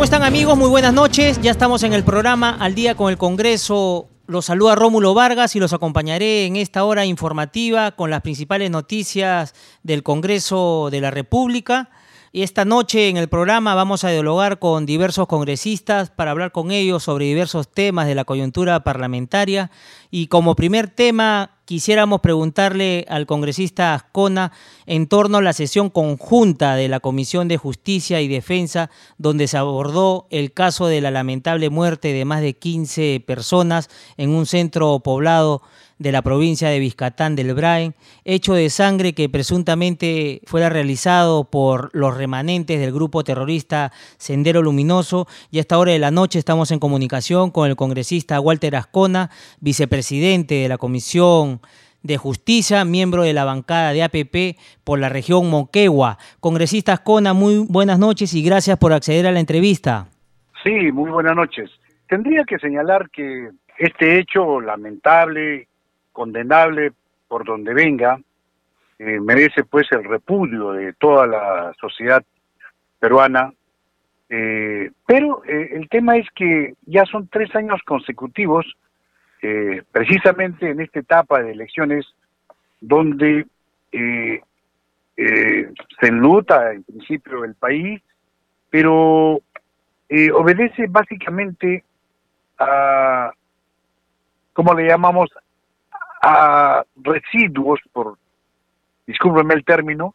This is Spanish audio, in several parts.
¿Cómo están amigos? Muy buenas noches. Ya estamos en el programa Al día con el Congreso. Los saluda Rómulo Vargas y los acompañaré en esta hora informativa con las principales noticias del Congreso de la República. Y esta noche en el programa vamos a dialogar con diversos congresistas para hablar con ellos sobre diversos temas de la coyuntura parlamentaria. Y como primer tema quisiéramos preguntarle al congresista Ascona en torno a la sesión conjunta de la Comisión de Justicia y Defensa, donde se abordó el caso de la lamentable muerte de más de 15 personas en un centro poblado de la provincia de Vizcatán del Brain, hecho de sangre que presuntamente fuera realizado por los remanentes del grupo terrorista Sendero Luminoso. Y a esta hora de la noche estamos en comunicación con el congresista Walter Ascona, vicepresidente de la Comisión de Justicia, miembro de la bancada de APP por la región Moquegua. Congresista Ascona, muy buenas noches y gracias por acceder a la entrevista. Sí, muy buenas noches. Tendría que señalar que este hecho lamentable condenable por donde venga, eh, merece pues el repudio de toda la sociedad peruana, eh, pero eh, el tema es que ya son tres años consecutivos, precisamente en esta etapa de elecciones, donde se enluta en principio el país, pero obedece básicamente a, ¿cómo le llamamos?, a residuos, por discúlpeme el término,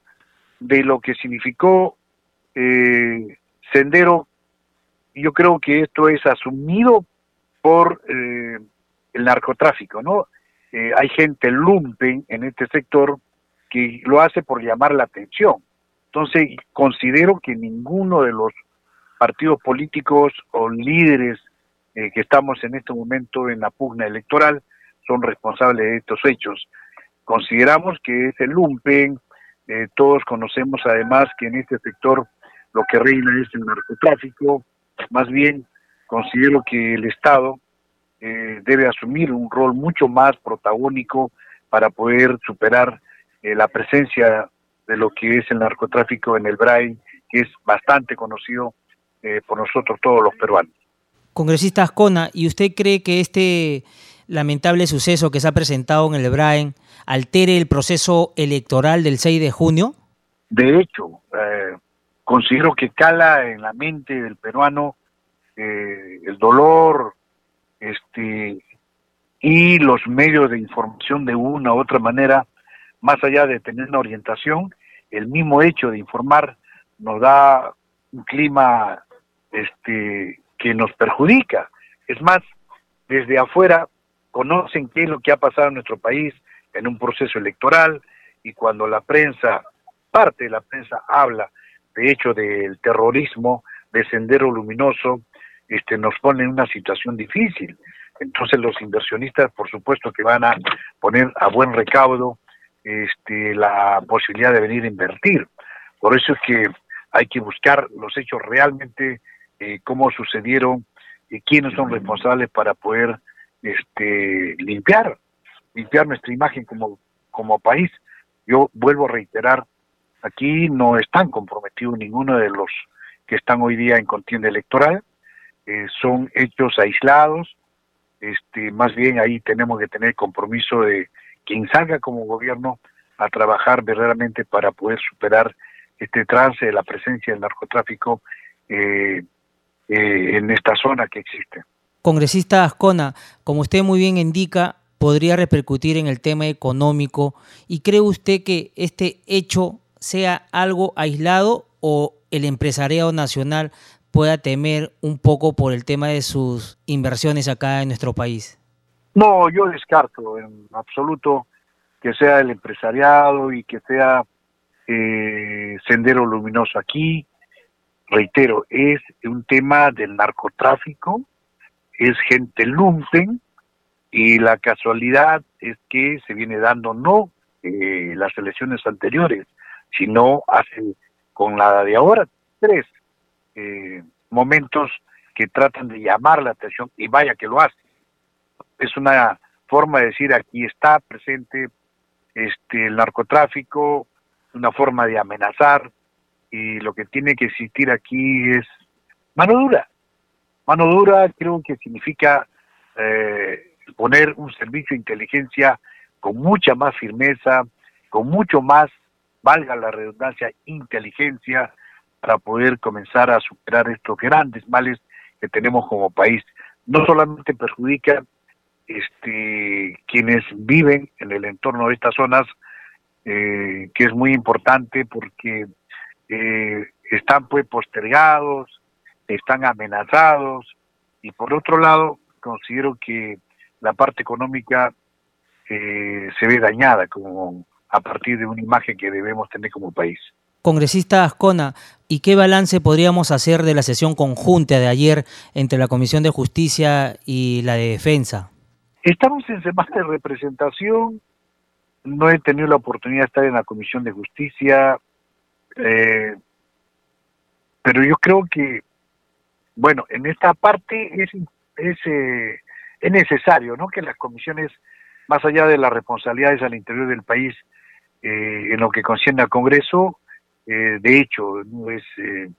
de lo que significó eh, Sendero. Yo creo que esto es asumido por eh, el narcotráfico, ¿no? Eh, hay gente lumpen en este sector que lo hace por llamar la atención. Entonces, considero que ninguno de los partidos políticos o líderes que estamos en este momento en la pugna electoral son responsables de estos hechos. Consideramos que es el lumpen, eh, todos conocemos además que en este sector lo que reina es el narcotráfico, más bien considero que el Estado eh, debe asumir un rol mucho más protagónico para poder superar eh, la presencia de lo que es el narcotráfico en el BRAI, que es bastante conocido por nosotros todos los peruanos. Congresista Ascona, ¿y usted cree que este lamentable suceso que se ha presentado en el Brain altere el proceso electoral del 6 de junio? De hecho, eh, considero que cala en la mente del peruano eh, el dolor este, y los medios de información de una u otra manera, más allá de tener una orientación, el mismo hecho de informar nos da un clima este, que nos perjudica. Es más, desde afuera conocen qué es lo que ha pasado en nuestro país en un proceso electoral y cuando la prensa, parte de la prensa habla de hecho del terrorismo, de sendero luminoso, este, nos pone en una situación difícil. Entonces los inversionistas, por supuesto que van a poner a buen recaudo este, la posibilidad de venir a invertir. Por eso es que hay que buscar los hechos realmente, eh, cómo sucedieron y quiénes son responsables para poder este, limpiar, limpiar nuestra imagen como, como país. Yo vuelvo a reiterar, aquí no están comprometidos ninguno de los que están hoy día en contienda electoral, eh, son hechos aislados, este, más bien ahí tenemos que tener compromiso de quien salga como gobierno a trabajar verdaderamente para poder superar este trance de la presencia del narcotráfico eh, eh, en esta zona que existe. Congresista Ascona, como usted muy bien indica, podría repercutir en el tema económico. ¿Y cree usted que este hecho sea algo aislado o el empresariado nacional pueda temer un poco por el tema de sus inversiones acá en nuestro país? No, yo descarto en absoluto que sea el empresariado y que sea eh, Sendero Luminoso aquí. reitero, es un tema del narcotráfico, es gente lumpen y la casualidad es que se viene dando no eh, las elecciones anteriores, sino hace con la de ahora tres eh, momentos que tratan de llamar la atención y vaya que lo hace. Es una forma de decir aquí está presente este el narcotráfico, una forma de amenazar y lo que tiene que existir aquí es mano dura. Mano dura creo que significa eh, poner un servicio de inteligencia con mucha más firmeza, con mucho más, valga la redundancia, inteligencia para poder comenzar a superar estos grandes males que tenemos como país. No solamente perjudica este, quienes viven en el entorno de estas zonas, eh, que es muy importante porque eh, están pues postergados, están amenazados y por otro lado considero que la parte económica eh, se ve dañada como a partir de una imagen que debemos tener como país. Congresista Ascona, ¿y qué balance podríamos hacer de la sesión conjunta de ayer entre la Comisión de Justicia y la de Defensa? Estamos en semana de representación, no he tenido la oportunidad de estar en la Comisión de Justicia, eh, pero yo creo que, bueno, en esta parte es, es, eh, es necesario ¿no? que las comisiones, más allá de las responsabilidades al interior del país, eh, en lo que concierne al Congreso, eh, de hecho, es, eh,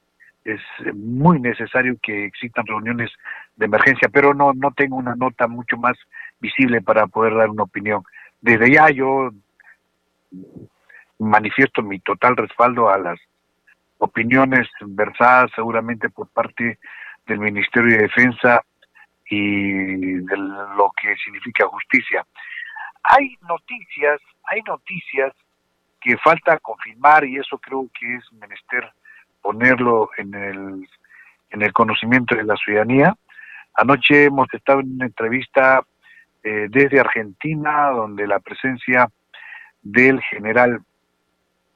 es muy necesario que existan reuniones de emergencia, pero no, no tengo una nota mucho más visible para poder dar una opinión. Desde ya yo manifiesto mi total respaldo a las opiniones versadas seguramente por parte del Ministerio de Defensa y de lo que significa justicia. Hay noticias, hay noticias que falta confirmar y eso creo que es menester ponerlo en el, en el conocimiento de la ciudadanía. Anoche hemos estado en una entrevista eh, desde Argentina, donde la presencia del general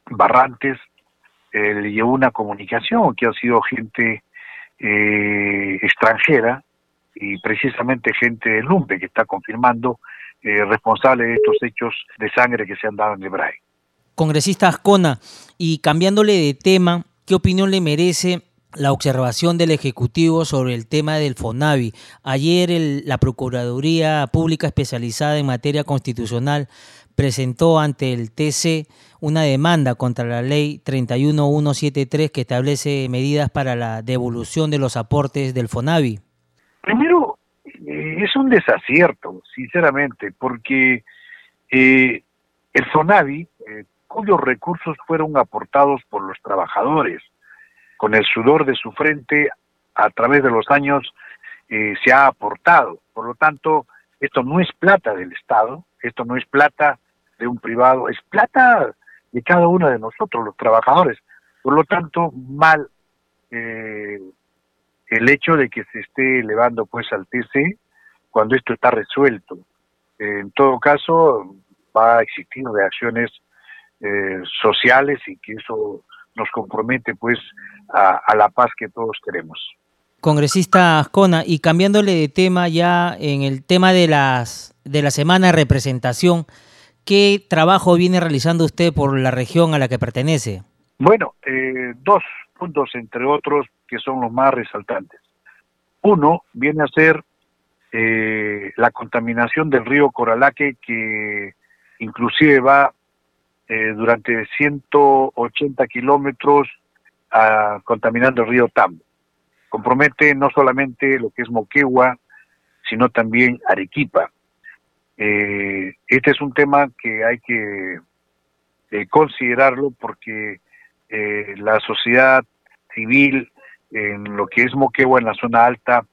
Barrantes eh, le llevó una comunicación que ha sido gente eh, extranjera y precisamente gente de Lumpe que está confirmando responsable de estos hechos de sangre que se han dado en el Congresista Ascona, y cambiándole de tema, ¿qué opinión le merece la observación del Ejecutivo sobre el tema del FONAVI. Ayer la Procuraduría Pública Especializada en Materia Constitucional presentó ante el TC una demanda contra la ley 31173 que establece medidas para la devolución de los aportes del FONAVI. Primero, eh, es un desacierto, sinceramente, porque eh, el FONAVI eh, cuyos recursos fueron aportados por los trabajadores. Con el sudor de su frente, a través de los años, eh, se ha aportado. Por lo tanto, esto no es plata del Estado, esto no es plata de un privado, es plata de cada uno de nosotros, los trabajadores. Por lo tanto, mal eh, el hecho de que se esté elevando pues al TC cuando esto está resuelto. en todo caso, va a existir reacciones eh, sociales y que eso nos compromete pues a, la paz que todos queremos. Congresista Ascona, y cambiándole de tema ya en el tema de las de la semana de representación, ¿qué trabajo viene realizando usted por la región a la que pertenece? Bueno, eh, dos puntos entre otros que son los más resaltantes. Uno viene a ser eh, la contaminación del río Coralaque que inclusive va eh, durante 180 kilómetros ah, contaminando el río Tambo. Compromete no solamente lo que es Moquegua, sino también Arequipa. Eh, este es un tema que hay que eh, considerarlo porque la sociedad civil en lo que es Moquegua, en la zona alta,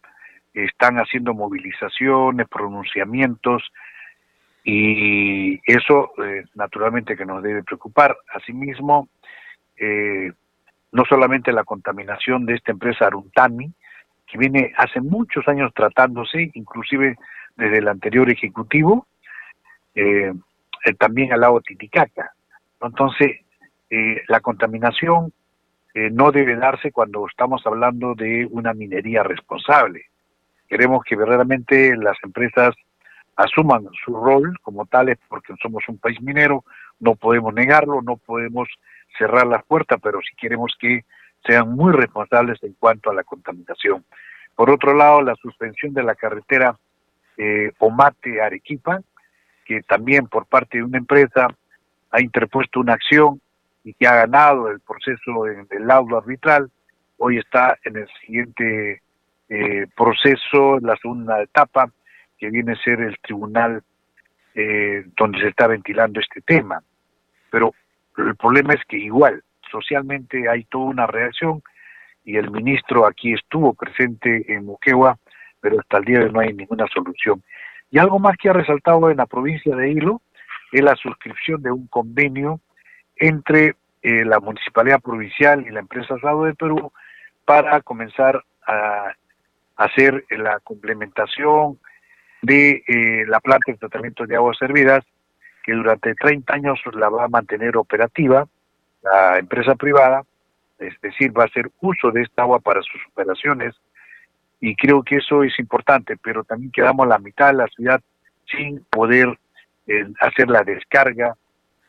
están haciendo movilizaciones, pronunciamientos, y eso eh, naturalmente que nos debe preocupar. Asimismo, eh, no solamente la contaminación de esta empresa Aruntami, que viene hace muchos años tratándose, inclusive desde el anterior ejecutivo, eh, también al lado Titicaca. Entonces, la contaminación eh, no debe darse cuando estamos hablando de una minería responsable. Queremos que verdaderamente las empresas asuman su rol como tales porque somos un país minero, no podemos negarlo, no podemos cerrar las puertas, pero sí queremos que sean muy responsables en cuanto a la contaminación. Por otro lado, la suspensión de la carretera eh, Omate-Arequipa, que también por parte de una empresa ha interpuesto una acción y que ha ganado el proceso del laudo arbitral, hoy está en el siguiente eh, proceso, la segunda etapa, que viene a ser el tribunal eh, donde se está ventilando este tema. Pero el problema es que igual, socialmente hay toda una reacción y el ministro aquí estuvo presente en Moquegua, pero hasta el día de hoy no hay ninguna solución. Y algo más que ha resaltado en la provincia de Hilo es la suscripción de un convenio entre eh, la Municipalidad Provincial y la empresa Sado de Perú para comenzar a hacer la complementación de eh, la planta de tratamiento de aguas servidas, que durante 30 años la va a mantener operativa la empresa privada, es decir, va a hacer uso de esta agua para sus operaciones y creo que eso es importante, pero también quedamos la mitad de la ciudad sin poder eh, hacer la descarga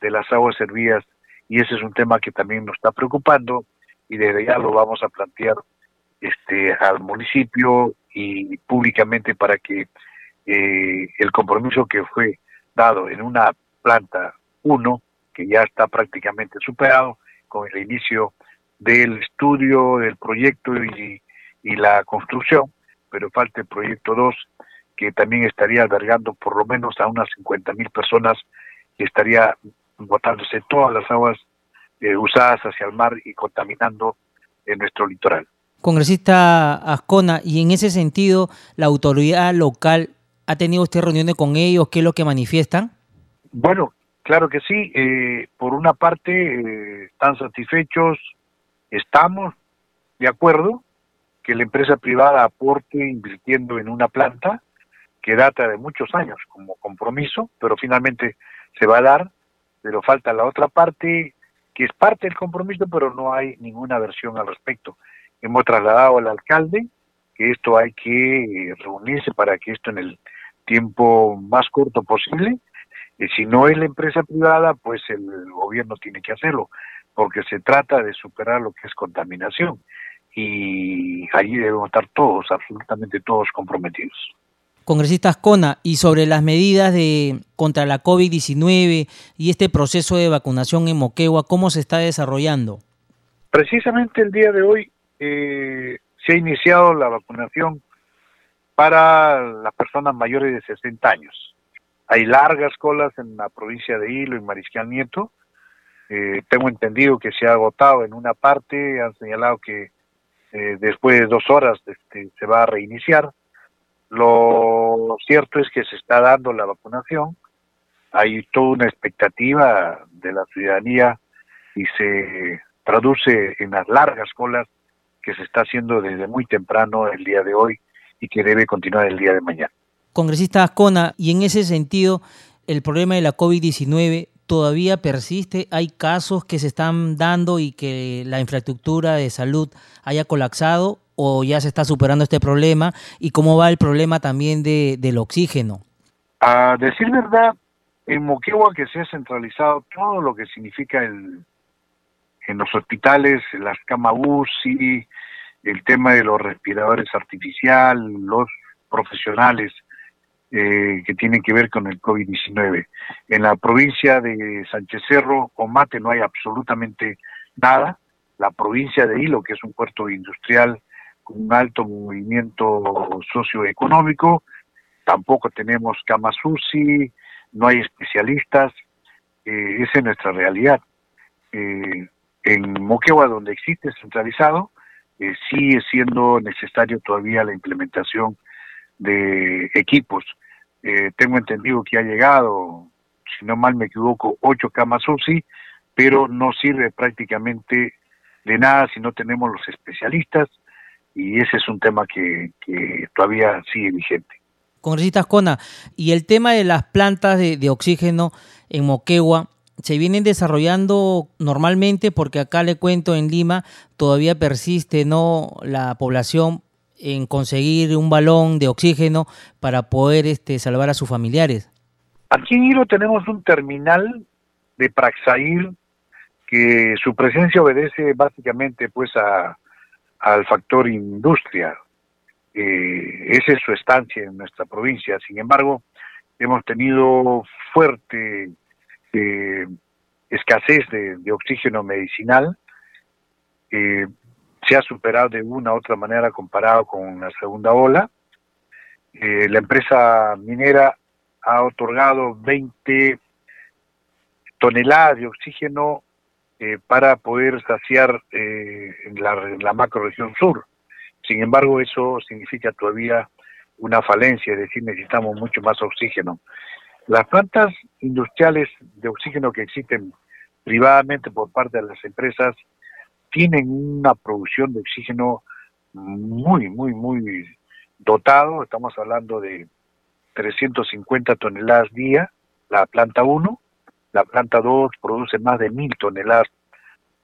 de las aguas servidas y ese es un tema que también nos está preocupando y desde ya lo vamos a plantear este al municipio y públicamente para que eh, el compromiso que fue dado en una planta 1 que ya está prácticamente superado con el inicio del estudio, del proyecto y, la construcción, pero falta el proyecto 2, que también estaría albergando por lo menos a unas 50 mil personas que estaría botándose todas las aguas eh, usadas hacia el mar y contaminando en nuestro litoral. Congresista Ascona, y en ese sentido, ¿la autoridad local ha tenido usted reuniones con ellos? ¿Qué es lo que manifiestan? Bueno, Claro que sí, eh, por una parte eh, están satisfechos, estamos de acuerdo que la empresa privada aporte invirtiendo en una planta que data de muchos años como compromiso, pero finalmente se va a dar, pero falta la otra parte que es parte del compromiso, pero no hay ninguna versión al respecto. Hemos trasladado al alcalde que esto hay que reunirse para que esto en el tiempo más corto posible si no es la empresa privada, pues el gobierno tiene que hacerlo, porque se trata de superar lo que es contaminación. Y allí debemos estar todos, absolutamente todos comprometidos. Congresista Ascona, y sobre las medidas de contra la COVID-19 y este proceso de vacunación en Moquegua, ¿cómo se está desarrollando? Precisamente el día de hoy eh, se ha iniciado la vacunación para las personas mayores de 60 años hay largas colas en la provincia de Hilo y Mariscal Nieto. Eh, tengo entendido que se ha agotado en una parte, han señalado que eh, después de dos horas este, se va a reiniciar. Lo cierto es que se está dando la vacunación, hay toda una expectativa de la ciudadanía y se traduce en las largas colas que se está haciendo desde muy temprano el día de hoy y que debe continuar el día de mañana. Congresista Ascona, y en ese sentido, el problema de la COVID-19 todavía persiste, hay casos que se están dando y que la infraestructura de salud haya colapsado o ya se está superando este problema y cómo va el problema también de, del oxígeno. A decir verdad, en Moquegua que se ha centralizado todo lo que significa el, en los hospitales, las camas UCI, el tema de los respiradores artificiales, los profesionales eh, que tienen que ver con el COVID-19. En la provincia de Sánchez Cerro o Mate no hay absolutamente nada. La provincia de Hilo, que es un puerto industrial con un alto movimiento socioeconómico, tampoco tenemos camas UCI, no hay especialistas, eh, esa es nuestra realidad. Eh, en Moquegua, donde existe centralizado, eh, sigue siendo necesario todavía la implementación de equipos. Eh, tengo entendido que ha llegado, si no mal me equivoco, ocho camas UCI, pero no sirve prácticamente de nada si no tenemos los especialistas y ese es un tema que, todavía sigue vigente. Congresista Ascona, y el tema de las plantas de, oxígeno en Moquegua, se vienen desarrollando normalmente porque acá le cuento en Lima todavía persiste no la población en conseguir un balón de oxígeno para poder este, salvar a sus familiares. Aquí en Hilo tenemos un terminal de Praxair que su presencia obedece básicamente pues a, al factor industria. Eh, esa es su estancia en nuestra provincia. Sin embargo, hemos tenido fuerte eh, escasez de, oxígeno medicinal. Eh, se ha superado de una u otra manera comparado con la segunda ola. Eh, la empresa minera ha otorgado 20 toneladas de oxígeno eh, para poder saciar eh, la, la macroregión sur. Sin embargo, eso significa todavía una falencia, es decir, necesitamos mucho más oxígeno. Las plantas industriales de oxígeno que existen privadamente por parte de las empresas tienen una producción de oxígeno muy, muy, muy dotado. Estamos hablando de 350 toneladas día, la planta 1. La planta 2 produce más de 1000 toneladas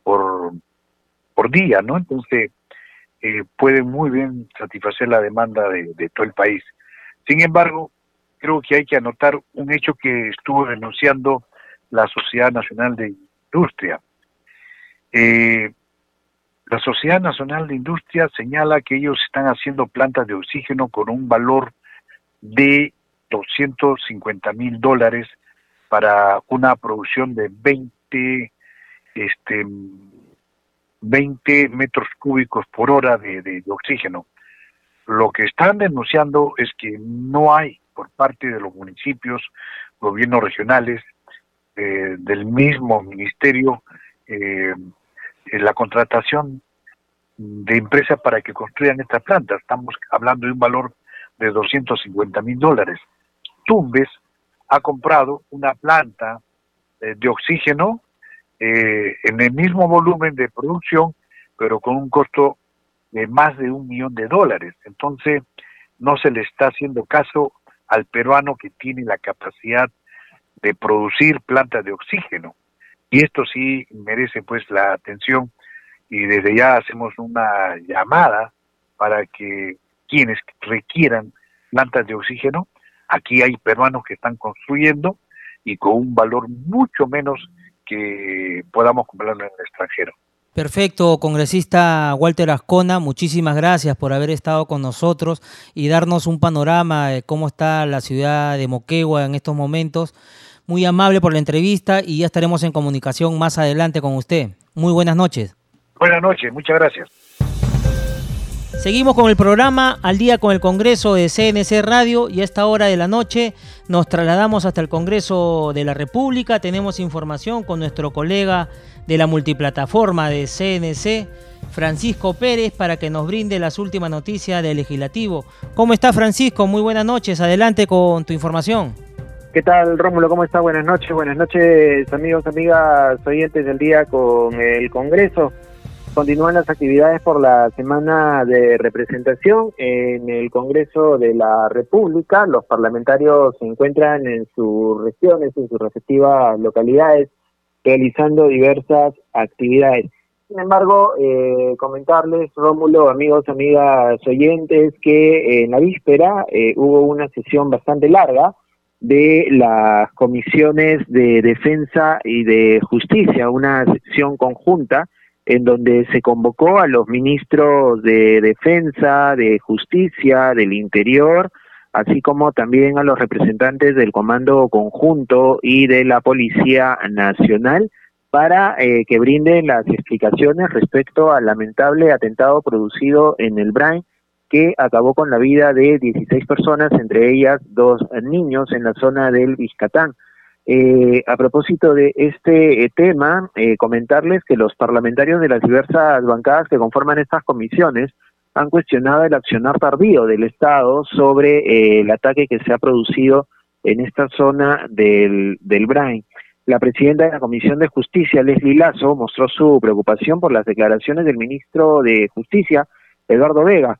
por, por día, ¿no? Entonces, eh, pueden muy bien satisfacer la demanda de, todo el país. Sin embargo, creo que hay que anotar un hecho que estuvo denunciando la Sociedad Nacional de Industria. Eh, la Sociedad Nacional de Industria señala que ellos están haciendo plantas de oxígeno con un valor de 250 mil dólares para una producción de 20, este, 20 metros cúbicos por hora de, oxígeno. Lo que están denunciando es que no hay por parte de los municipios, gobiernos regionales, eh, del mismo ministerio, eh, la contratación de empresas para que construyan estas plantas. Estamos hablando de un valor de 250 mil dólares. Tumbes ha comprado una planta eh, de oxígeno eh, en el mismo volumen de producción, pero con un costo de más de un millón de dólares. Entonces, no se le está haciendo caso al peruano que tiene la capacidad de producir plantas de oxígeno. Y esto sí merece pues la atención y desde ya hacemos una llamada para que quienes requieran plantas de oxígeno, aquí hay peruanos que están construyendo y con un valor mucho menos que podamos comprarlo en el extranjero. Perfecto, congresista Walter Ascona, muchísimas gracias por haber estado con nosotros y darnos un panorama de cómo está la ciudad de Moquegua en estos momentos. Muy amable por la entrevista y ya estaremos en comunicación más adelante con usted. Muy buenas noches. Buenas noches, muchas gracias. Seguimos con el programa Al día con el Congreso de CNC Radio y a esta hora de la noche nos trasladamos hasta el Congreso de la República. Tenemos información con nuestro colega de la multiplataforma de CNC, Francisco Pérez, para que nos brinde las últimas noticias del legislativo. ¿Cómo está Francisco? Muy buenas noches. Adelante con tu información. ¿Qué tal, Rómulo? ¿Cómo está? Buenas noches. Buenas noches, amigos, amigas, oyentes del día con el Congreso. Continúan las actividades por la semana de representación en el Congreso de la República. Los parlamentarios se encuentran en sus regiones, en sus respectivas localidades, realizando diversas actividades. Sin embargo, eh, comentarles, Rómulo, amigos, amigas oyentes, que en la víspera eh, hubo una sesión bastante larga de las comisiones de defensa y de justicia, una sesión conjunta en donde se convocó a los ministros de Defensa, de Justicia, del Interior, así como también a los representantes del Comando Conjunto y de la Policía Nacional para eh, que brinden las explicaciones respecto al lamentable atentado producido en el Brain que acabó con la vida de 16 personas, entre ellas dos niños en la zona del Vizcatán. Eh, a propósito de este eh, tema, eh, comentarles que los parlamentarios de las diversas bancadas que conforman estas comisiones han cuestionado el accionar tardío del Estado sobre el ataque que se ha producido en esta zona del, del Brain. La presidenta de la Comisión de Justicia, Leslie Lazo, mostró su preocupación por las declaraciones del ministro de Justicia, Eduardo Vega,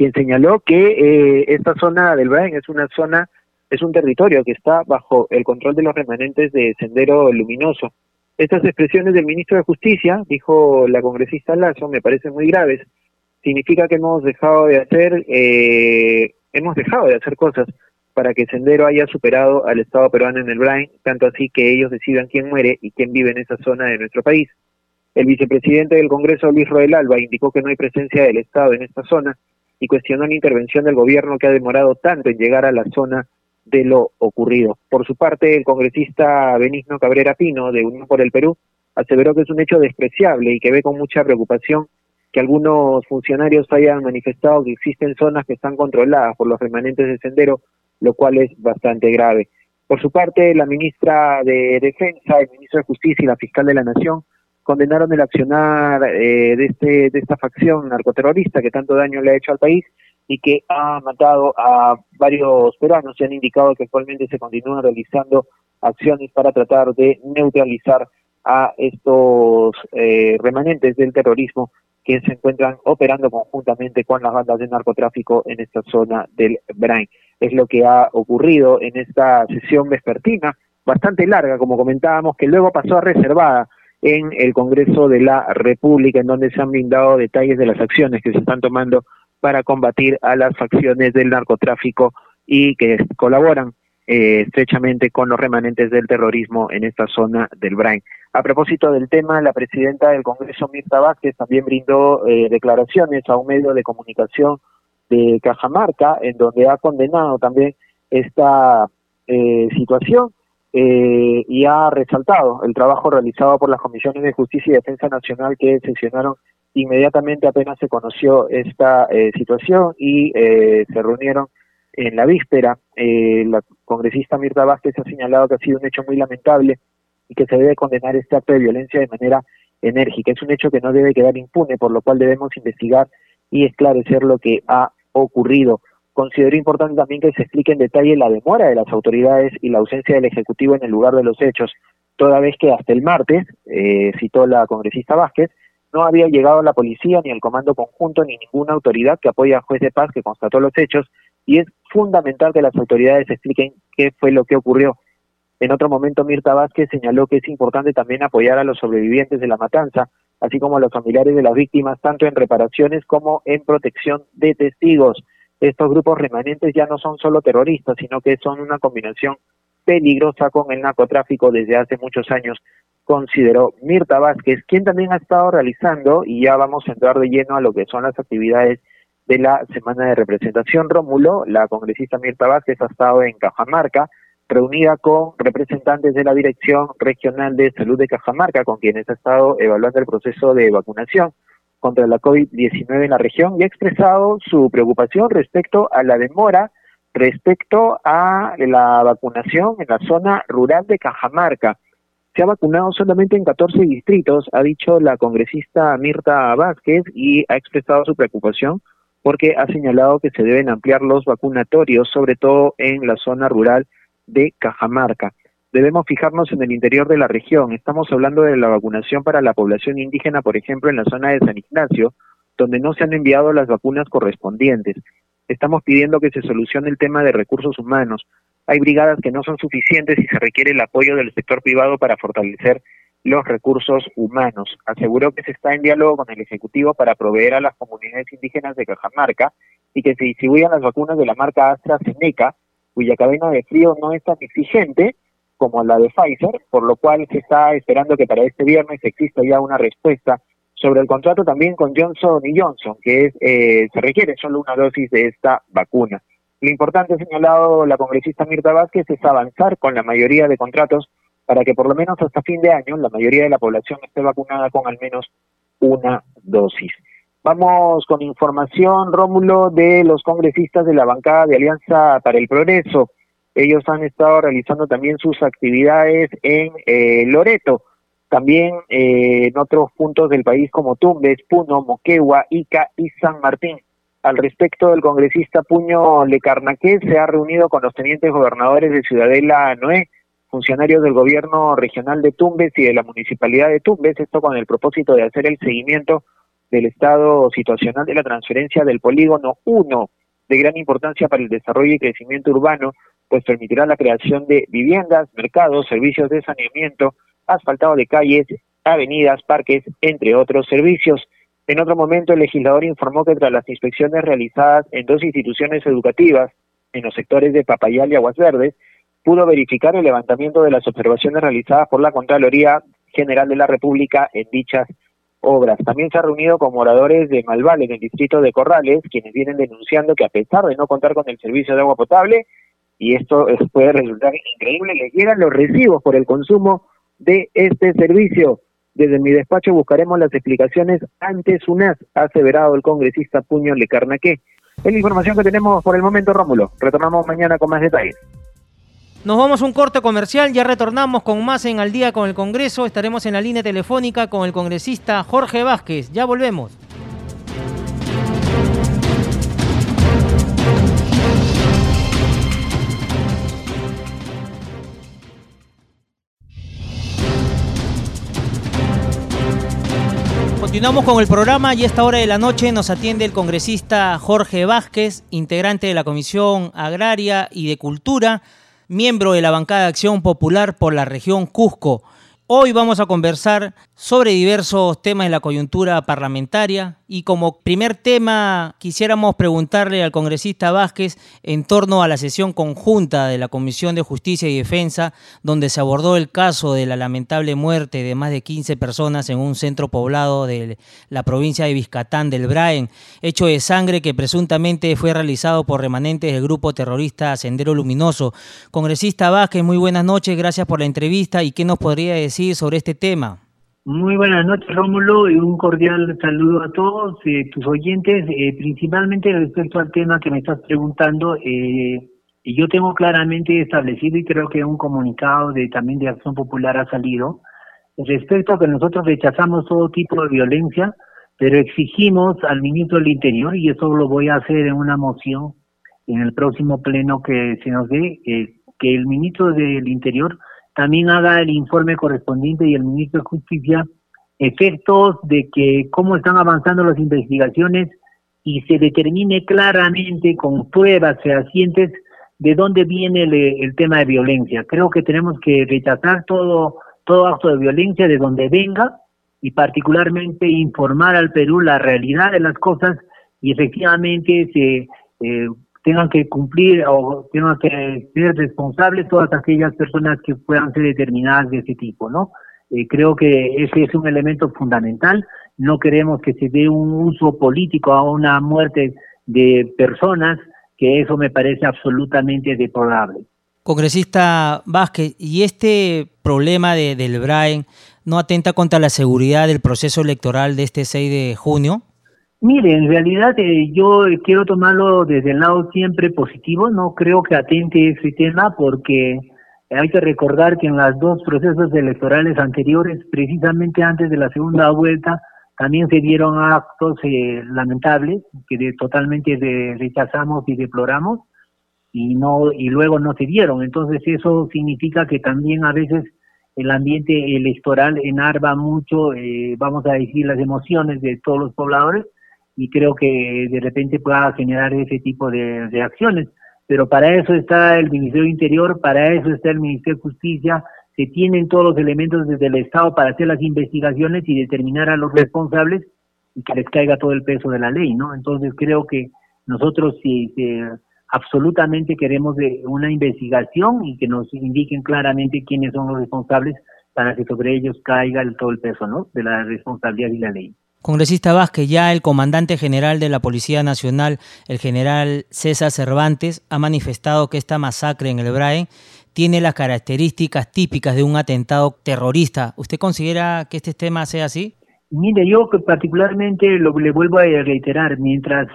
quien señaló que esta zona del Brain es una zona es un territorio que está bajo el control de los remanentes de Sendero Luminoso. Estas expresiones del ministro de Justicia, dijo la congresista Lazo, me parecen muy graves. Significa que hemos dejado de hacer, eh, hemos dejado de hacer cosas para que Sendero haya superado al Estado peruano en el Brain, tanto así que ellos decidan quién muere y quién vive en esa zona de nuestro país. El vicepresidente del Congreso, Luis Roel Alba, indicó que no hay presencia del Estado en esta zona y cuestionó la intervención del gobierno que ha demorado tanto en llegar a la zona de lo ocurrido. Por su parte, el congresista Benigno Cabrera Pino, de Unión por el Perú, aseveró que es un hecho despreciable y que ve con mucha preocupación que algunos funcionarios hayan manifestado que existen zonas que están controladas por los remanentes de sendero, lo cual es bastante grave. Por su parte, la ministra de Defensa, el ministro de Justicia y la fiscal de la Nación condenaron el accionar eh, de, este, de esta facción narcoterrorista que tanto daño le ha hecho al país y que ha matado a varios peruanos y han indicado que actualmente se continúan realizando acciones para tratar de neutralizar a estos eh, remanentes del terrorismo que se encuentran operando conjuntamente con las bandas de narcotráfico en esta zona del Brain. Es lo que ha ocurrido en esta sesión vespertina, bastante larga, como comentábamos, que luego pasó a reservada en el Congreso de la República, en donde se han brindado detalles de las acciones que se están tomando para combatir a las facciones del narcotráfico y que colaboran eh, estrechamente con los remanentes del terrorismo en esta zona del Brain. A propósito del tema, la presidenta del Congreso, Mirta Vázquez, también brindó eh, declaraciones a un medio de comunicación de Cajamarca, en donde ha condenado también esta eh, situación y ha resaltado el trabajo realizado por las comisiones de justicia y defensa nacional que sesionaron inmediatamente apenas se conoció esta eh, situación y eh, se reunieron en la víspera. Eh, la congresista Mirta Vázquez ha señalado que ha sido un hecho muy lamentable y que se debe condenar este acto de violencia de manera enérgica. Es un hecho que no debe quedar impune, por lo cual debemos investigar y esclarecer lo que ha ocurrido. Considero importante también que se explique en detalle la demora de las autoridades y la ausencia del Ejecutivo en el lugar de los hechos, toda vez que hasta el martes, citó la congresista Vázquez, no había llegado la policía ni el comando conjunto ni ninguna autoridad que apoya al juez de paz que constató los hechos y es fundamental que las autoridades expliquen qué fue lo que ocurrió. En otro momento, Mirta Vázquez señaló que es importante también apoyar a los sobrevivientes de la matanza, así como a los familiares de las víctimas, tanto en reparaciones como en protección de testigos. Estos grupos remanentes ya no son solo terroristas, sino que son una combinación peligrosa con el narcotráfico desde hace muchos años consideró Mirta Vázquez, quien también ha estado realizando, y ya vamos a entrar de lleno a lo que son las actividades de la semana de representación. Rómulo, la congresista Mirta Vázquez, ha estado en Cajamarca, reunida con representantes de la Dirección Regional de Salud de Cajamarca, con quienes ha estado evaluando el proceso de vacunación contra la COVID-19 en la región y ha expresado su preocupación respecto a la demora respecto a la vacunación en la zona rural de Cajamarca se ha vacunado solamente en 14 distritos, ha dicho la congresista Mirta Vázquez y ha expresado su preocupación porque ha señalado que se deben ampliar los vacunatorios, sobre todo en la zona rural de Cajamarca. Debemos fijarnos en el interior de la región. Estamos hablando de la vacunación para la población indígena, por ejemplo, en la zona de San Ignacio, donde no se han enviado las vacunas correspondientes. Estamos pidiendo que se solucione el tema de recursos humanos hay brigadas que no son suficientes y se requiere el apoyo del sector privado para fortalecer los recursos humanos. Aseguró que se está en diálogo con el Ejecutivo para proveer a las comunidades indígenas de Cajamarca y que se distribuyan las vacunas de la marca AstraZeneca, cuya cadena de frío no es tan exigente como la de Pfizer, por lo cual se está esperando que para este viernes exista ya una respuesta sobre el contrato también con Johnson y Johnson, que es, eh, se requiere solo una dosis de esta vacuna. Lo importante, señalado la congresista Mirta Vázquez, es avanzar con la mayoría de contratos para que por lo menos hasta fin de año la mayoría de la población esté vacunada con al menos una dosis. Vamos con información, Rómulo, de los congresistas de la bancada de Alianza para el Progreso. Ellos han estado realizando también sus actividades en eh, Loreto, también eh, en otros puntos del país como Tumbes, Puno, Moquegua, Ica y San Martín. Al respecto, el congresista Puño Lecarnaqué se ha reunido con los tenientes gobernadores de Ciudadela Noé, funcionarios del gobierno regional de Tumbes y de la municipalidad de Tumbes, esto con el propósito de hacer el seguimiento del estado situacional de la transferencia del polígono 1, de gran importancia para el desarrollo y crecimiento urbano pues permitirá la creación de viviendas, mercados, servicios de saneamiento, asfaltado de calles, avenidas, parques, entre otros servicios. En otro momento, el legislador informó que tras las inspecciones realizadas en dos instituciones educativas, en los sectores de Papayal y Aguas Verdes, pudo verificar el levantamiento de las observaciones realizadas por la Contraloría General de la República en dichas obras. También se ha reunido con moradores de Malval en el distrito de Corrales, quienes vienen denunciando que a pesar de no contar con el servicio de agua potable, y esto puede resultar increíble, les llegan los recibos por el consumo de este servicio. Desde mi despacho buscaremos las explicaciones antes UNAS, ha aseverado el congresista Puño Lecarnaque. Es la información que tenemos por el momento, Rómulo. Retornamos mañana con más detalles. Nos vamos a un corte comercial, ya retornamos con más en Al día con el Congreso. Estaremos en la línea telefónica con el congresista Jorge Vázquez. Ya volvemos. Continuamos con el programa y a esta hora de la noche nos atiende el congresista Jorge Vázquez, integrante de la Comisión Agraria y de Cultura, miembro de la bancada de Acción Popular por la región Cusco. Hoy vamos a conversar sobre diversos temas de la coyuntura parlamentaria y como primer tema quisiéramos preguntarle al congresista Vázquez en torno a la sesión conjunta de la Comisión de Justicia y Defensa donde se abordó el caso de la lamentable muerte de más de 15 personas en un centro poblado de la provincia de Vizcatán del Braen, hecho de sangre que presuntamente fue realizado por remanentes del grupo terrorista Sendero Luminoso. Congresista Vázquez, muy buenas noches, gracias por la entrevista y qué nos podría decir sobre este tema. Muy buenas noches, Rómulo, y un cordial saludo a todos eh, tus oyentes, eh, principalmente respecto al tema que me estás preguntando. Eh, yo tengo claramente establecido y creo que un comunicado de también de Acción Popular ha salido respecto a que nosotros rechazamos todo tipo de violencia, pero exigimos al ministro del Interior, y eso lo voy a hacer en una moción en el próximo pleno que se nos dé, que el ministro del Interior también haga el informe correspondiente y el ministro de Justicia efectos de que cómo están avanzando las investigaciones y se determine claramente con pruebas fehacientes de dónde viene el, tema de violencia. Creo que tenemos que rechazar todo, todo acto de violencia de donde venga y particularmente informar al Perú la realidad de las cosas y efectivamente se eh, tengan que cumplir o tengan que ser responsables todas aquellas personas que puedan ser determinadas de ese tipo, ¿no? Eh, creo que ese es un elemento fundamental. No queremos que se dé un uso político a una muerte de personas, que eso me parece absolutamente deplorable. Congresista Vázquez, ¿y este problema de, del Brain no atenta contra la seguridad del proceso electoral de este 6 de junio? Mire, en realidad eh, yo quiero tomarlo desde el lado siempre positivo, no creo que atente ese tema porque hay que recordar que en los dos procesos electorales anteriores, precisamente antes de la segunda vuelta, también se dieron actos eh, lamentables que totalmente rechazamos y deploramos y no y luego no se dieron. Entonces eso significa que también a veces el ambiente electoral enarba mucho, eh, vamos a decir, las emociones de todos los pobladores y creo que de repente pueda generar ese tipo de, de acciones. Pero para eso está el Ministerio de Interior, para eso está el Ministerio de Justicia, se tienen todos los elementos desde el Estado para hacer las investigaciones y determinar a los responsables y que les caiga todo el peso de la ley, ¿no? Entonces creo que nosotros si, absolutamente queremos de una investigación y que nos indiquen claramente quiénes son los responsables para que sobre ellos caiga el, todo el peso, ¿no? De la responsabilidad y la ley. Congresista Vázquez, ya el comandante general de la Policía Nacional, el general César Cervantes, ha manifestado que esta masacre en el BRAE tiene las características típicas de un atentado terrorista. ¿Usted considera que este tema sea así? Mire, yo particularmente lo le vuelvo a reiterar, mientras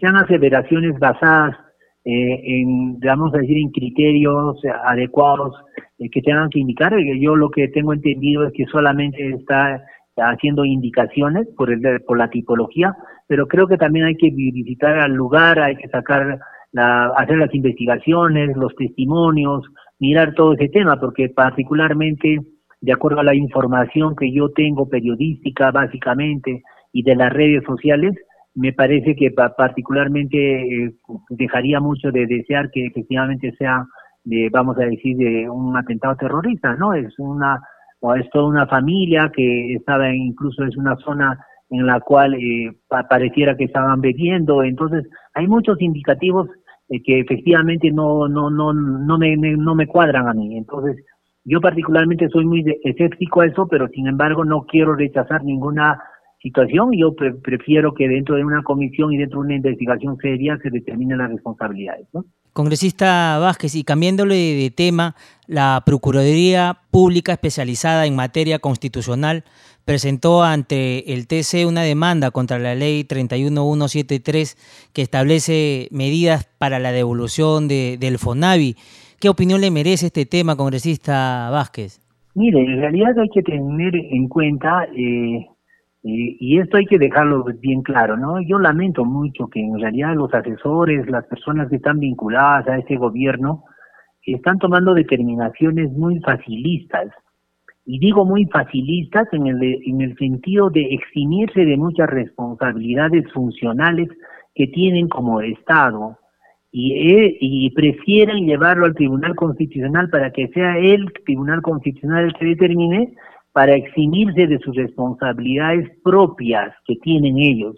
sean aseveraciones basadas eh, en, vamos a decir, en criterios adecuados eh, que tengan que indicar, yo lo que tengo entendido es que solamente está haciendo indicaciones por, el, por la tipología, pero creo que también hay que visitar al lugar, hay que sacar, la, hacer las investigaciones, los testimonios, mirar todo ese tema, porque particularmente, de acuerdo a la información que yo tengo periodística básicamente y de las redes sociales, me parece que particularmente eh, dejaría mucho de desear que efectivamente sea de, vamos a decir, de un atentado terrorista, ¿no? Es una, o es toda una familia que estaba incluso es una zona en la cual eh, pareciera que estaban bebiendo, entonces hay muchos indicativos eh, que efectivamente no no no no me, no me cuadran a mí, entonces yo particularmente soy muy escéptico a eso, pero sin embargo no quiero rechazar ninguna situación. Yo prefiero que dentro de una comisión y dentro de una investigación seria se determinen las responsabilidades. ¿no? Congresista Vázquez, y cambiándole de tema, la Procuraduría Pública Especializada en Materia Constitucional presentó ante el TC una demanda contra la ley 31173 que establece medidas para la devolución de, del FONAVI. ¿Qué opinión le merece este tema, congresista Vázquez? Mire, en realidad hay que tener en cuenta, eh, eh, y esto hay que dejarlo bien claro, ¿no? Yo lamento mucho que en realidad los asesores, las personas que están vinculadas a este gobierno, están tomando determinaciones muy facilistas. Y digo muy facilistas en el, en el sentido de eximirse de muchas responsabilidades funcionales que tienen como Estado, y, eh, y prefieren llevarlo al Tribunal Constitucional para que sea el Tribunal Constitucional el que determine para eximirse de sus responsabilidades propias que tienen ellos.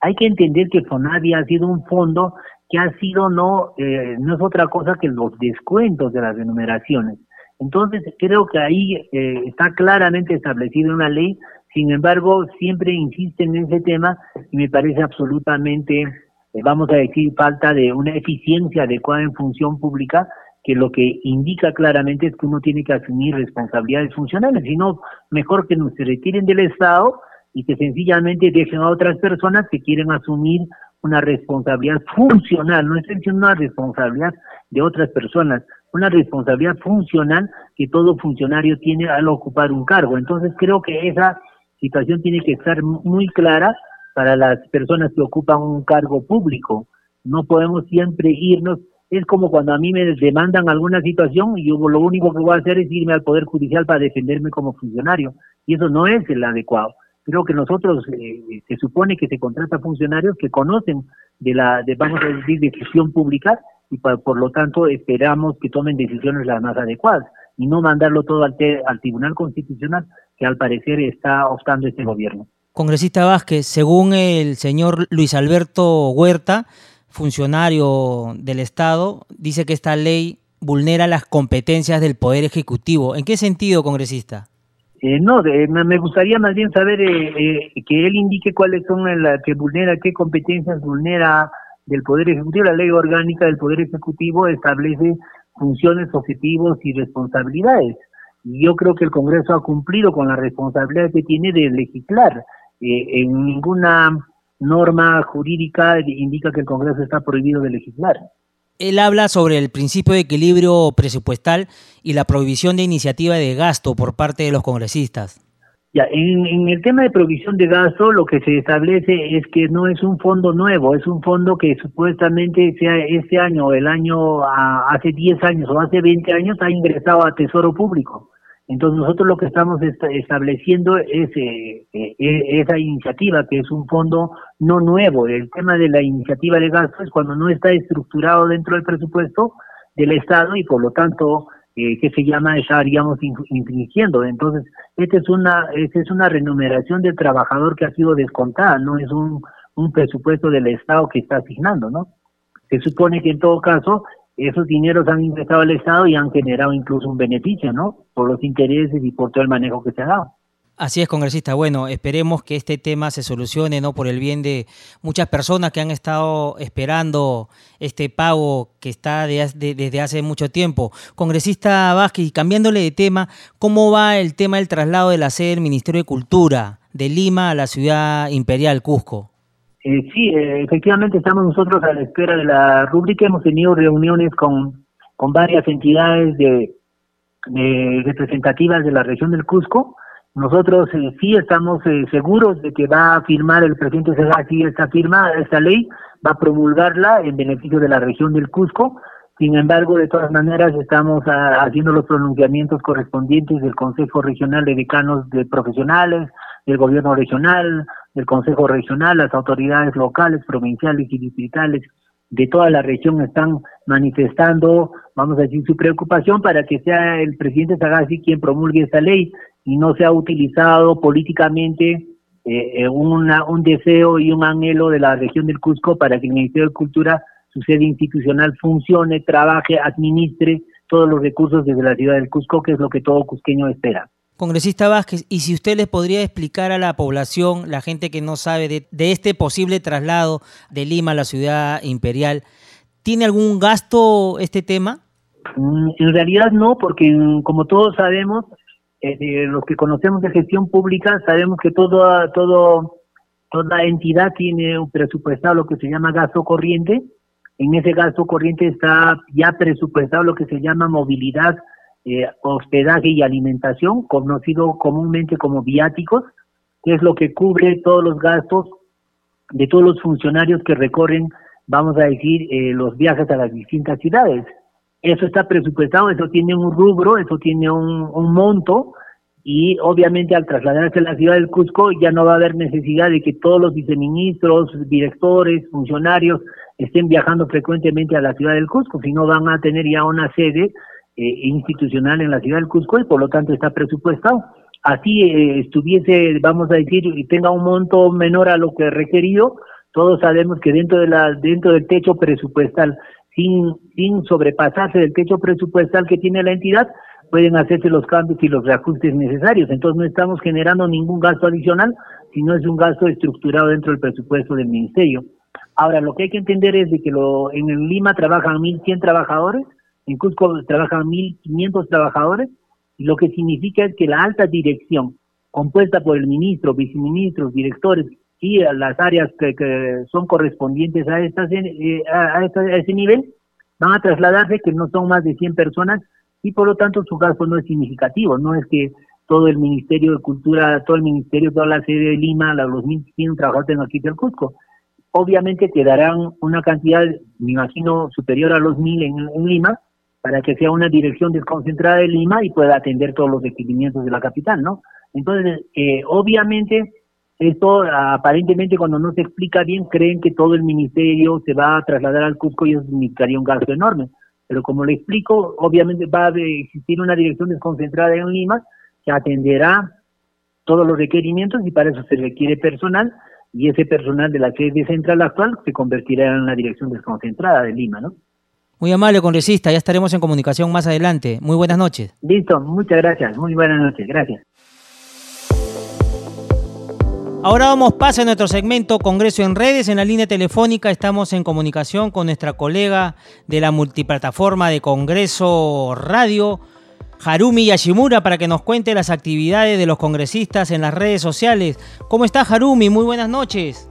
Hay que entender que FONAVI ha sido un fondo que ha sido no, eh, no es otra cosa que los descuentos de las enumeraciones. Entonces creo que ahí eh, está claramente establecido una ley, sin embargo siempre insisten en ese tema y me parece absolutamente eh, vamos a decir, falta de una eficiencia adecuada en función pública, que lo que indica claramente es que uno tiene que asumir responsabilidades funcionales, sino mejor que no se retiren del Estado y que sencillamente dejen a otras personas que quieren asumir una responsabilidad funcional, no es una responsabilidad de otras personas, una responsabilidad funcional que todo funcionario tiene al ocupar un cargo. Entonces creo que esa situación tiene que estar muy clara para las personas que ocupan un cargo público. No podemos siempre irnos. Es como cuando a mí me demandan alguna situación y yo lo único que voy a hacer es irme al Poder Judicial para defenderme como funcionario. Y eso no es el adecuado. Creo que nosotros eh, se supone que se contrata funcionarios que conocen de la, de, vamos a decir, decisión pública y por lo tanto esperamos que tomen decisiones las más adecuadas y no mandarlo todo al, al Tribunal Constitucional que al parecer está optando este gobierno. Congresista Vázquez, según el señor Luis Alberto Huerta, funcionario del Estado, dice que esta ley vulnera las competencias del Poder Ejecutivo. ¿En qué sentido, congresista? Eh, no, me gustaría más bien saber eh, eh, que él indique cuáles son las que vulnera, qué competencias vulnera del Poder Ejecutivo. La ley orgánica del Poder Ejecutivo establece funciones, objetivos y responsabilidades. Y yo creo que el Congreso ha cumplido con la responsabilidad que tiene de legislar. En ninguna norma jurídica indica que el Congreso está prohibido de legislar. Él habla sobre el principio de equilibrio presupuestal y la prohibición de iniciativa de gasto por parte de los congresistas. Ya, en, el tema de provisión de gasto, lo que se establece es que no es un fondo nuevo, es un fondo que supuestamente sea este año o el año, hace 10 años o hace 20 años, ha ingresado a Tesoro Público. Entonces nosotros lo que estamos estableciendo es eh, eh, e-, esa iniciativa, que es un fondo no nuevo. El tema de la iniciativa de gasto es cuando no está estructurado dentro del presupuesto del Estado y por lo tanto, eh, que se llama, estaríamos infringiendo. Entonces, esta es una, esta es una remuneración del trabajador que ha sido descontada, no es un, un presupuesto del Estado que está asignando, ¿no? Se supone que en todo caso esos dineros han ingresado al Estado y han generado incluso un beneficio, ¿no? Por los intereses y por todo el manejo que se ha dado. Así es, congresista. Bueno, esperemos que este tema se solucione, ¿no? Por el bien de muchas personas que han estado esperando este pago que está desde hace mucho tiempo. Congresista Vázquez, cambiándole de tema, ¿cómo va el tema del traslado de la sede del Ministerio de Cultura de Lima a la ciudad imperial, Cusco? Eh, sí, eh, efectivamente estamos nosotros a la espera de la rúbrica. Hemos tenido reuniones con, con varias entidades de, representativas de la región del Cusco. Nosotros eh, sí estamos eh, seguros de que va a firmar el presidente Segasti esta firma, esta ley, va a promulgarla en beneficio de la región del Cusco. Sin embargo, de todas maneras, estamos ah, haciendo los pronunciamientos correspondientes del Consejo Regional de Decanos de Profesionales, del Gobierno Regional, del Consejo Regional, las autoridades locales, provinciales y distritales de toda la región están manifestando, vamos a decir, su preocupación para que sea el presidente Sagasti quien promulgue esta ley y no sea utilizado políticamente eh, una, un deseo y un anhelo de la región del Cusco para que el Ministerio de Cultura, su sede institucional, funcione, trabaje, administre todos los recursos desde la ciudad del Cusco, que es lo que todo cusqueño espera. Congresista Vázquez, y si usted les podría explicar a la población, la gente que no sabe de, este posible traslado de Lima a la ciudad imperial, ¿tiene algún gasto este tema? Mm, en realidad no, porque mm, como todos sabemos, eh, los que conocemos de gestión pública sabemos que todo, todo, toda entidad tiene un presupuestado lo que se llama gasto corriente. En ese gasto corriente está ya presupuestado lo que se llama movilidad, eh, hospedaje y alimentación, conocido comúnmente como viáticos, que es lo que cubre todos los gastos de todos los funcionarios que recorren, vamos a decir, eh, los viajes a las distintas ciudades. Eso está presupuestado, eso tiene un rubro, eso tiene un, monto y obviamente al trasladarse a la ciudad del Cusco ya no va a haber necesidad de que todos los viceministros, directores, funcionarios estén viajando frecuentemente a la ciudad del Cusco, sino van a tener ya una sede institucional en la ciudad del Cusco y por lo tanto está presupuestado. Así eh, estuviese, vamos a decir, y tenga un monto menor a lo que requerido, todos sabemos que dentro de la dentro del techo presupuestal sin, sin sobrepasarse del techo presupuestal que tiene la entidad, pueden hacerse los cambios y los reajustes necesarios. Entonces no estamos generando ningún gasto adicional, sino es un gasto estructurado dentro del presupuesto del ministerio. Ahora, lo que hay que entender es de que lo, en Lima trabajan 1.100 trabajadores, en Cusco trabajan 1.500 trabajadores, lo que significa es que la alta dirección, compuesta por el ministro, viceministros, directores y las áreas que, son correspondientes a, estas, eh, a, a, ese nivel van a trasladarse, que no son más de 100 personas, y por lo tanto su gasto no es significativo, no es que todo el Ministerio de Cultura, todo el Ministerio, toda la sede de Lima, los 1.100 trabajadores aquí del Cusco. Obviamente quedarán una cantidad, me imagino, superior a los 1.000 en, en Lima, para que sea una dirección desconcentrada de Lima y pueda atender todos los requerimientos de la capital, ¿no? Entonces, eh, obviamente, esto aparentemente cuando no se explica bien creen que todo el ministerio se va a trasladar al Cusco y eso significaría un gasto enorme. Pero como le explico, obviamente va a existir una dirección desconcentrada en Lima que atenderá todos los requerimientos y para eso se requiere personal y ese personal de la sede central actual se convertirá en la dirección desconcentrada de Lima, ¿no? Muy amable, congresista. Ya estaremos en comunicación más adelante. Muy buenas noches. Listo, muchas gracias. Muy buenas noches. Gracias. Ahora damos paso a nuestro segmento Congreso en Redes. En la línea telefónica estamos en comunicación con nuestra colega de la multiplataforma de Congreso Radio, Harumi Yashimura, para que nos cuente las actividades de los congresistas en las redes sociales. ¿Cómo está Harumi? Muy buenas noches.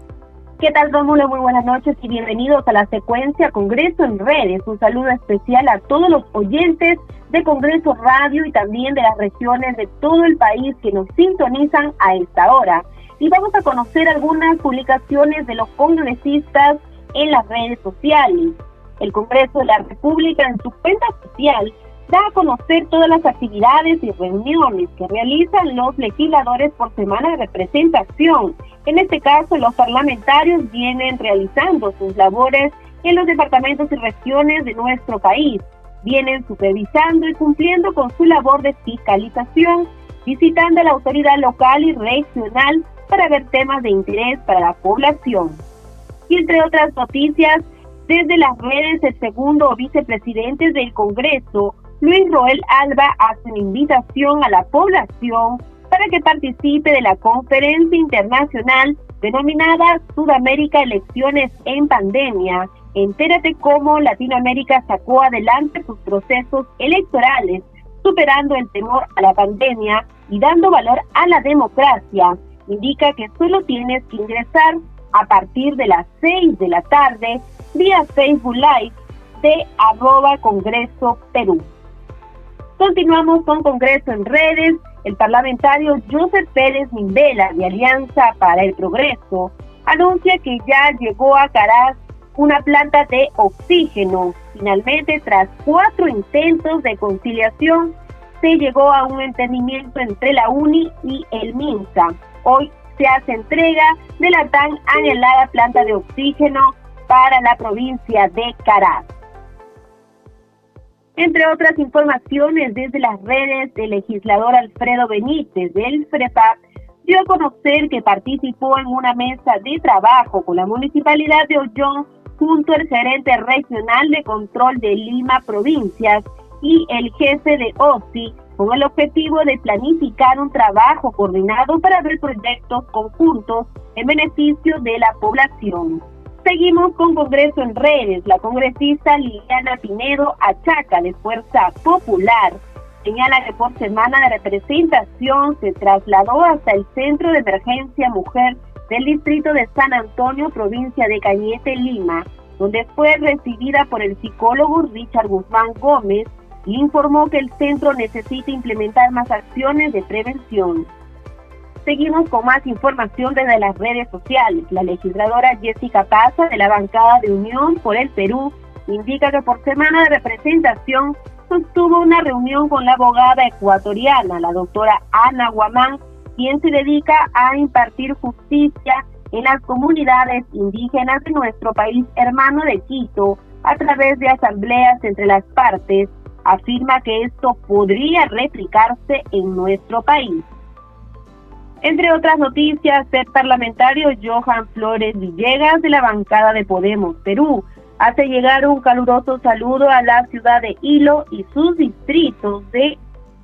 ¿Qué tal, Rómulo? Muy buenas noches y bienvenidos a la secuencia Congreso en Redes. Un saludo especial a todos los oyentes de Congreso Radio y también de las regiones de todo el país que nos sintonizan a esta hora y vamos a conocer algunas publicaciones de los congresistas en las redes sociales. El Congreso de la República en su cuenta oficial da a conocer todas las actividades y reuniones que realizan los legisladores por semana de representación. En este caso, los parlamentarios vienen realizando sus labores en los departamentos y regiones de nuestro país. Vienen supervisando y cumpliendo con su labor de fiscalización, visitando a la autoridad local y regional para ver temas de interés para la población. Y entre otras noticias, desde las redes, el segundo vicepresidente del Congreso, Luis Roel Alba, hace una invitación a la población para que participe de la conferencia internacional denominada Sudamérica Elecciones en Pandemia. Entérate cómo Latinoamérica sacó adelante sus procesos electorales, superando el temor a la pandemia y dando valor a la democracia indica que solo tienes que ingresar a partir de las 6 de la tarde vía Facebook Live de arroba Congreso Perú. Continuamos con Congreso en redes. El parlamentario Joseph Pérez Mimbela de Alianza para el Progreso anuncia que ya llegó a Caraz una planta de oxígeno. Finalmente, tras cuatro intentos de conciliación, se llegó a un entendimiento entre la UNI y el MINSA. Hoy se hace entrega de la tan anhelada planta de oxígeno para la provincia de Caraz. Entre otras informaciones, desde las redes, el legislador Alfredo Benítez del FREPAP dio a conocer que participó en una mesa de trabajo con la municipalidad de Ollón junto al gerente regional de control de Lima Provincias y el jefe de OSI con el objetivo de planificar un trabajo coordinado para ver proyectos conjuntos en beneficio de la población. Seguimos con Congreso en redes. La congresista Liliana Pinedo Achaca de Fuerza Popular señala que por semana de representación se trasladó hasta el Centro de Emergencia Mujer del distrito de San Antonio, provincia de Cañete, Lima, donde fue recibida por el psicólogo Richard Guzmán Gómez y informó que el centro necesita implementar más acciones de prevención. Seguimos con más información desde las redes sociales. La legisladora Jessica Paza de la bancada de Unión por el Perú indica que por semana de representación sostuvo una reunión con la abogada ecuatoriana, la doctora Ana Guamán, quien se dedica a impartir justicia en las comunidades indígenas de nuestro país hermano de Quito a través de asambleas entre las partes, afirma que esto podría replicarse en nuestro país. Entre otras noticias, el parlamentario Johan Flores Villegas de la bancada de Podemos Perú hace llegar un caluroso saludo a la ciudad de Hilo y sus distritos de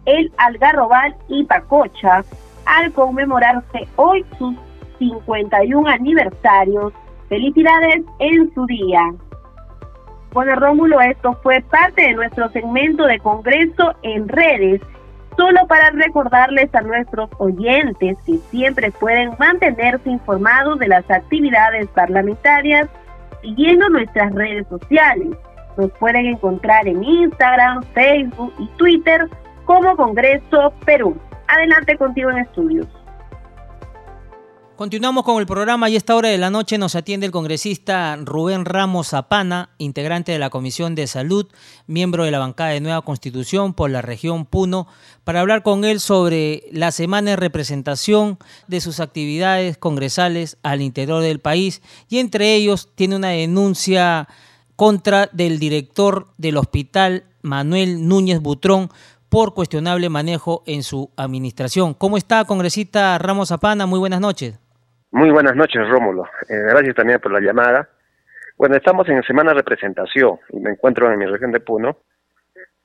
El Algarrobal y Pacocha al conmemorarse hoy sus 51 aniversarios. Felicidades en su día. Bueno, Rómulo, esto fue parte de nuestro segmento de Congreso en redes, solo para recordarles a nuestros oyentes que siempre pueden mantenerse informados de las actividades parlamentarias siguiendo nuestras redes sociales. Nos pueden encontrar en Instagram, Facebook y Twitter como Congreso Perú. Adelante contigo en estudios. Continuamos con el programa y a esta hora de la noche nos atiende el congresista Rubén Ramos Zapana, integrante de la Comisión de Salud, miembro de la bancada de Nueva Constitución por la región Puno, para hablar con él sobre la semana de representación de sus actividades congresales al interior del país y entre ellos tiene una denuncia contra del director del hospital Manuel Núñez Butrón por cuestionable manejo en su administración. ¿Cómo está, congresista Ramos Zapana? Muy buenas noches. Muy buenas noches, Rómulo. Eh, gracias también por la llamada. Bueno, estamos en semana representación me encuentro en mi región de Puno.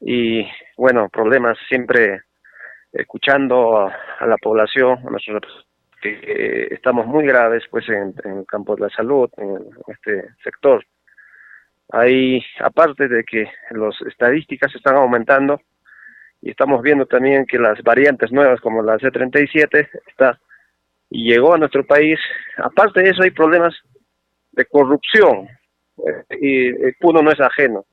Y bueno, problemas siempre escuchando a, la población, a nuestros que estamos muy graves pues en, el campo de la salud, en, este sector. Hay, aparte de que las estadísticas están aumentando y estamos viendo también que las variantes nuevas como la C37 está y llegó a nuestro país. Aparte de eso, hay problemas de corrupción eh, y eh, Puno no es ajeno.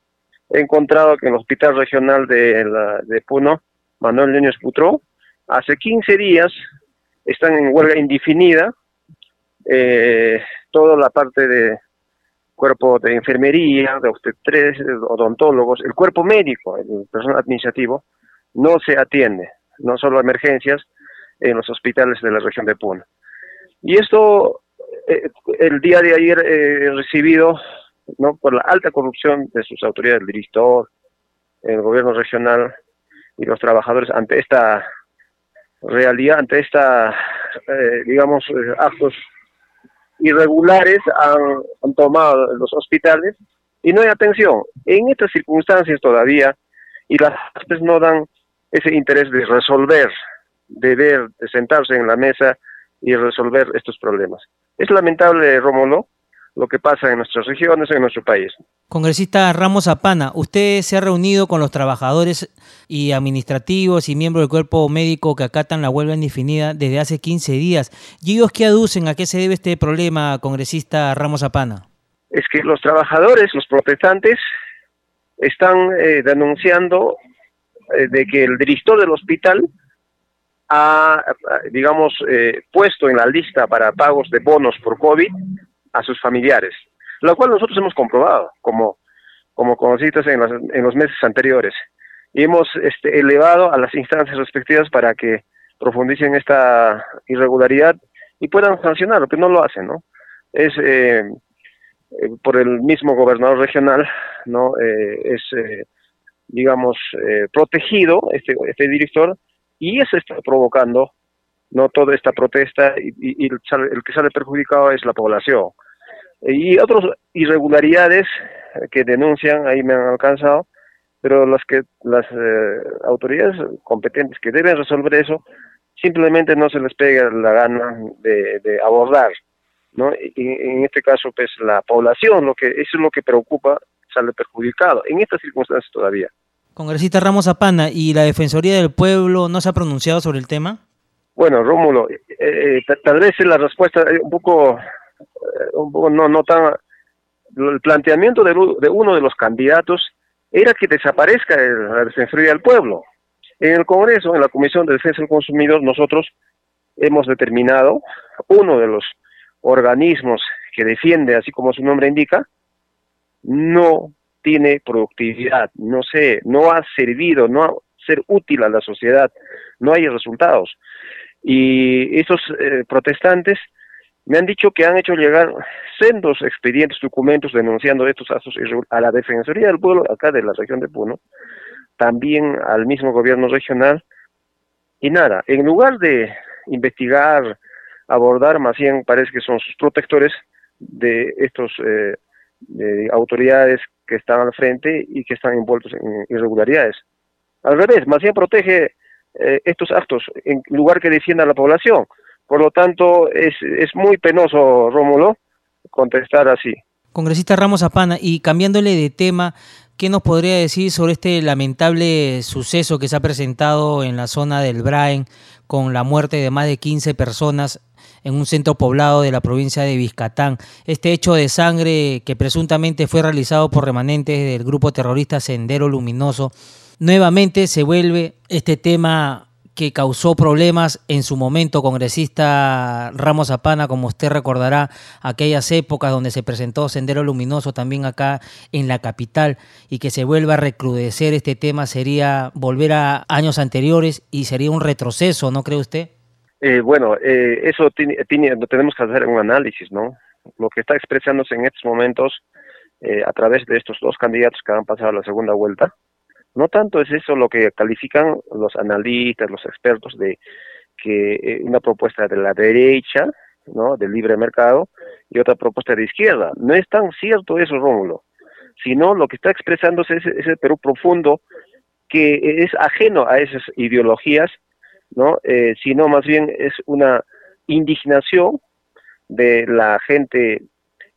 He encontrado que en el Hospital Regional de, de Puno, Manuel Núñez Putró, hace 15 días están en huelga indefinida eh, toda la parte de cuerpo de enfermería, de obstetres, de odontólogos, el cuerpo médico, el personal administrativo, no se atiende, no solo emergencias, en los hospitales de la región de Puno. Y esto, eh, el día de ayer eh, recibido, ¿no? por la alta corrupción de sus autoridades, el director, el gobierno regional y los trabajadores ante esta realidad, ante esta, eh, digamos, actos irregulares han, tomado los hospitales y no hay atención. En estas circunstancias todavía, y las partes no dan ese interés de resolver de ver, de sentarse en la mesa y resolver estos problemas. Es lamentable, Rómulo, lo que pasa en nuestras regiones, en nuestro país. Congresista Ramos Zapana, usted se ha reunido con los trabajadores y administrativos y miembros del cuerpo médico que acatan la huelga indefinida desde hace 15 días. ¿Y ellos qué aducen? ¿A qué se debe este problema, congresista Ramos Zapana? Es que los trabajadores, los protestantes, están eh, denunciando eh, de que el director del hospital ha, digamos, eh, puesto en la lista para pagos de bonos por COVID a sus familiares, lo cual nosotros hemos comprobado como, como conocidos en, en los meses anteriores. Y hemos este, elevado a las instancias respectivas para que profundicen esta irregularidad y puedan sancionar, lo que no lo hacen, ¿no? Es, eh, eh, por el mismo gobernador regional, ¿no? es, digamos, protegido este, este director y eso está provocando no toda esta protesta y, el, que sale perjudicado es la población. Y otras irregularidades que denuncian, ahí me han alcanzado, pero las que las eh, autoridades competentes que deben resolver eso simplemente no se les pega la gana de, abordar, ¿no? Y, en este caso, pues la población, lo que eso es lo que preocupa, sale perjudicado en estas circunstancias todavía. Congresista Ramos Apana, ¿y la Defensoría del Pueblo no se ha pronunciado sobre el tema? Bueno, Rómulo, eh, eh, tal vez la respuesta un poco, un poco no, no tan... El planteamiento de, de uno de los candidatos era que desaparezca la Defensoría del Pueblo. En el Congreso, en la Comisión de Defensa del Consumidor, nosotros hemos determinado uno de los organismos que defiende, así como su nombre indica, no tiene productividad, no sé, no ha servido, no ha ser útil a la sociedad, no hay resultados. Y estos eh, protestantes me han dicho que han hecho llegar sendos expedientes, documentos denunciando estos actos a la Defensoría del Pueblo acá de la región de Puno, también al mismo gobierno regional, y nada, en lugar de investigar, abordar, más bien parece que son sus protectores de estos eh, autoridades que están al frente y que están envueltos en irregularidades. Al revés, más bien protege eh, estos actos en lugar que defienda a la población. Por lo tanto, es, es muy penoso, Rómulo, contestar así. Congresista Ramos Apana, y cambiándole de tema, ¿qué nos podría decir sobre este lamentable suceso que se ha presentado en la zona del Braen con la muerte de más de 15 personas en un centro poblado de la provincia de Vizcatán? Este hecho de sangre que presuntamente fue realizado por remanentes del grupo terrorista Sendero Luminoso, nuevamente se vuelve este tema que causó problemas en su momento, congresista Ramos Apana, como usted recordará, aquellas épocas donde se presentó Sendero Luminoso también acá en la capital y que se vuelva a recrudecer este tema sería volver a años anteriores y sería un retroceso, ¿no cree usted? Eh, bueno, eh, eso tiene, tenemos que hacer un análisis, ¿no? Lo que está expresándose en estos momentos eh, a través de estos dos candidatos que han pasado a la segunda vuelta, no tanto es eso lo que califican los analistas, los expertos de que eh, una propuesta de la derecha, ¿no? del libre mercado, y otra propuesta de izquierda. No es tan cierto eso, Rómulo, sino lo que está expresándose es ese Perú profundo que es ajeno a esas ideologías, ¿no? Eh, sino más bien es una indignación de la gente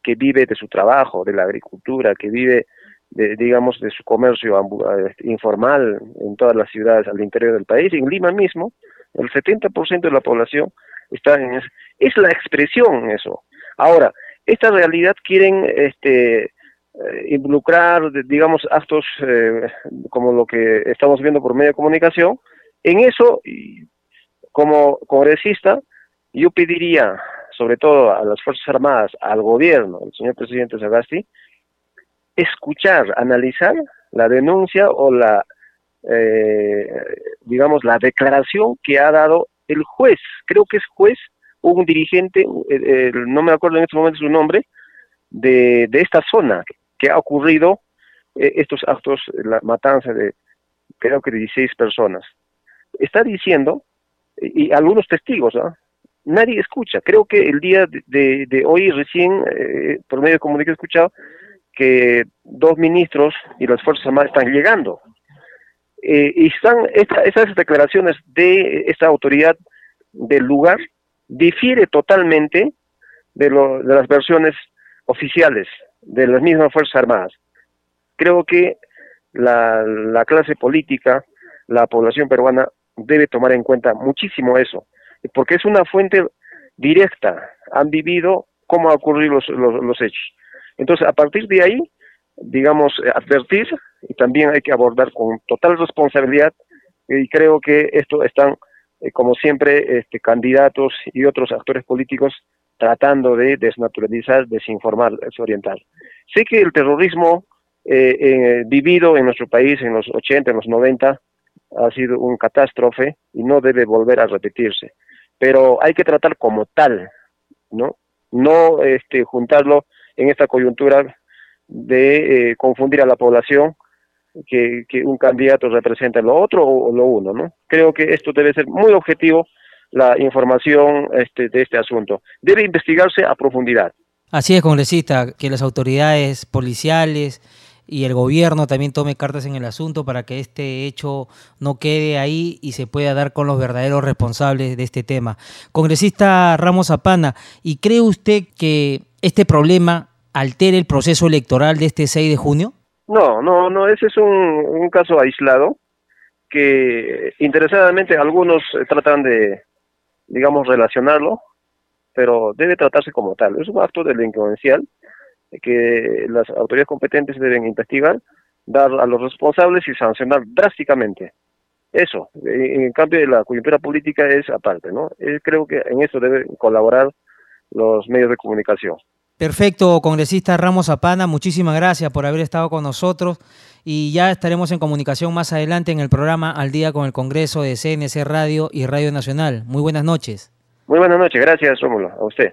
que vive de su trabajo, de la agricultura, que vive de, digamos, de su comercio este, informal en todas las ciudades al interior del país. En Lima mismo, el 70% de la población está en eso. Es la expresión eso. Ahora, esta realidad quieren este, eh, involucrar, digamos, actos eh, como lo que estamos viendo por medio de comunicación. En eso, como congresista, yo pediría, sobre todo a las Fuerzas Armadas, al gobierno, al señor presidente Sagasti, escuchar, analizar la denuncia o la, eh, digamos, la declaración que ha dado el juez, creo que es juez, un dirigente, no me acuerdo en este momento su nombre, de, de esta zona que ha ocurrido eh, estos actos, la matanza de creo que 16 personas. Está diciendo, y, algunos testigos, nadie escucha. Creo que el día de, hoy recién, eh, por medio de comunicación he escuchado, que dos ministros y las Fuerzas Armadas están llegando. Eh, y están esas declaraciones de esta autoridad del lugar difiere totalmente de, de las versiones oficiales de las mismas Fuerzas Armadas. Creo que la, la clase política, la población peruana debe tomar en cuenta muchísimo eso, porque es una fuente directa, han vivido cómo han ocurrido los, los hechos. Entonces, a partir de ahí, digamos, eh, advertir y también hay que abordar con total responsabilidad y creo que esto están, eh, como siempre, este, candidatos y otros actores políticos tratando de desnaturalizar, desinformar, desorientar. Sé que el terrorismo eh, vivido en nuestro país en los 80, en los 90, ha sido un catástrofe y no debe volver a repetirse. Pero hay que tratar como tal, ¿no? No este, juntarlo en esta coyuntura de eh, confundir a la población que, un candidato representa lo otro o, lo uno, ¿no? Creo que esto debe ser muy objetivo la información este, de este asunto. Debe investigarse a profundidad. Así es, congresista, que las autoridades policiales y el gobierno también tome cartas en el asunto para que este hecho no quede ahí y se pueda dar con los verdaderos responsables de este tema. Congresista Ramos Apana, ¿y cree usted que este problema altere el proceso electoral de este 6 de junio? No, no, no, ese es un, caso aislado que interesadamente algunos tratan de, digamos, relacionarlo, pero debe tratarse como tal. Es un acto delincuencial que las autoridades competentes deben investigar, dar a los responsables y sancionar drásticamente. Eso, en, cambio la coyuntura política es aparte, ¿no? Creo que en eso deben colaborar los medios de comunicación. Perfecto, congresista Ramos Apana, muchísimas gracias por haber estado con nosotros y ya estaremos en comunicación más adelante en el programa Al Día con el Congreso de CNC Radio y Radio Nacional. Muy buenas noches. Muy buenas noches, gracias Rómulo, a usted.